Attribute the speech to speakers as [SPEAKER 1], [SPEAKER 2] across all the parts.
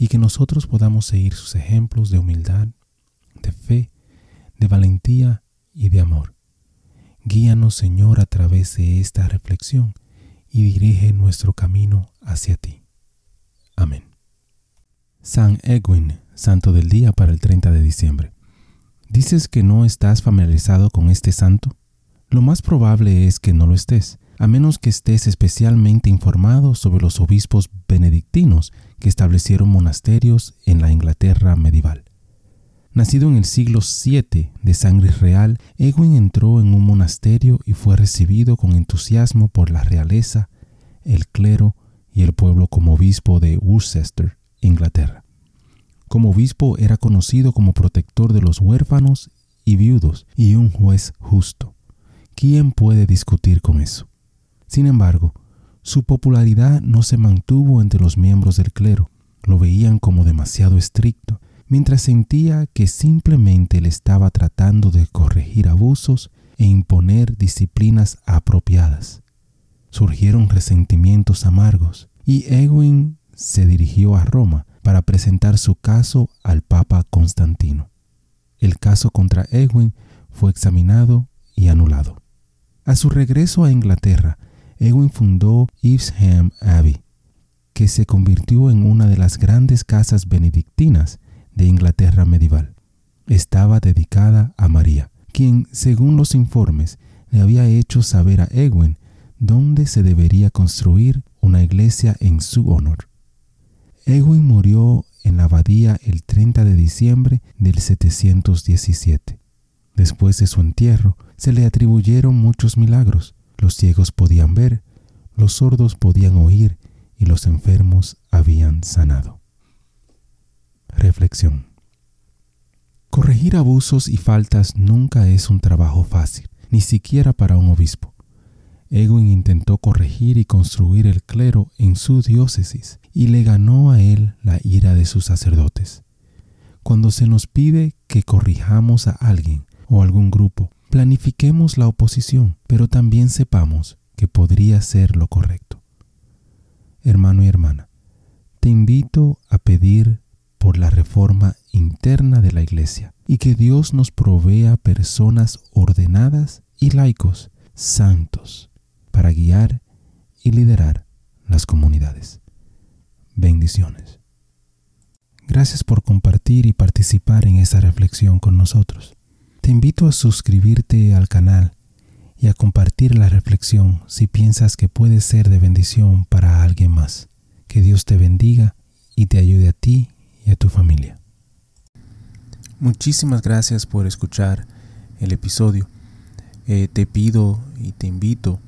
[SPEAKER 1] y que nosotros podamos seguir sus ejemplos de humildad, de fe, de valentía y de amor. Guíanos, Señor, a través de esta reflexión y dirige nuestro camino hacia ti. Amén. San Edwin, santo del día para el 30 de diciembre. ¿Dices que no estás familiarizado con este santo? Lo más probable es que no lo estés, a menos que estés especialmente informado sobre los obispos benedictinos que establecieron monasterios en la Inglaterra medieval. Nacido en el siglo VII de sangre real, Edwin entró en un monasterio y fue recibido con entusiasmo por la realeza, el clero y el pueblo como obispo de Worcester, Inglaterra. Como obispo era conocido como protector de los huérfanos y viudos y un juez justo. ¿Quién puede discutir con eso? Sin embargo, su popularidad no se mantuvo entre los miembros del clero. Lo veían como demasiado estricto mientras sentía que simplemente le estaba tratando de corregir abusos e imponer disciplinas apropiadas. Surgieron resentimientos amargos y Edwin se dirigió a Roma para presentar su caso al Papa Constantino. El caso contra Edwin fue examinado y anulado. A su regreso a Inglaterra, Edwin fundó Evesham Abbey, que se convirtió en una de las grandes casas benedictinas de Inglaterra medieval. Estaba dedicada a María, quien, según los informes, le había hecho saber a Edwin dónde se debería construir una iglesia en su honor. Edwin murió en la abadía el 30 de diciembre del 717. Después de su entierro, se le atribuyeron muchos milagros. Los ciegos podían ver, los sordos podían oír y los enfermos habían sanado. Reflexión. Corregir abusos y faltas nunca es un trabajo fácil, ni siquiera para un obispo. Edwin intentó corregir y construir el clero en su diócesis y le ganó a él la ira de sus sacerdotes. Cuando se nos pide que corrijamos a alguien o algún grupo, planifiquemos la oposición, pero también sepamos que podría ser lo correcto. Hermano y hermana, te invito a pedir por la reforma interna de la Iglesia y que Dios nos provea personas ordenadas y laicos, santos, para guiar y liderar las comunidades. Bendiciones. Gracias por compartir y participar en esta reflexión con nosotros. Te invito a suscribirte al canal y a compartir la reflexión si piensas que puede ser de bendición para alguien más. Que Dios te bendiga y te ayude a ti y a tu familia. Muchísimas gracias por escuchar el episodio. Eh, te pido y te invito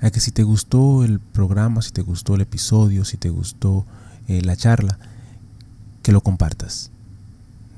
[SPEAKER 1] a que si te gustó el programa, si te gustó el episodio, si te gustó eh, la charla, que lo compartas.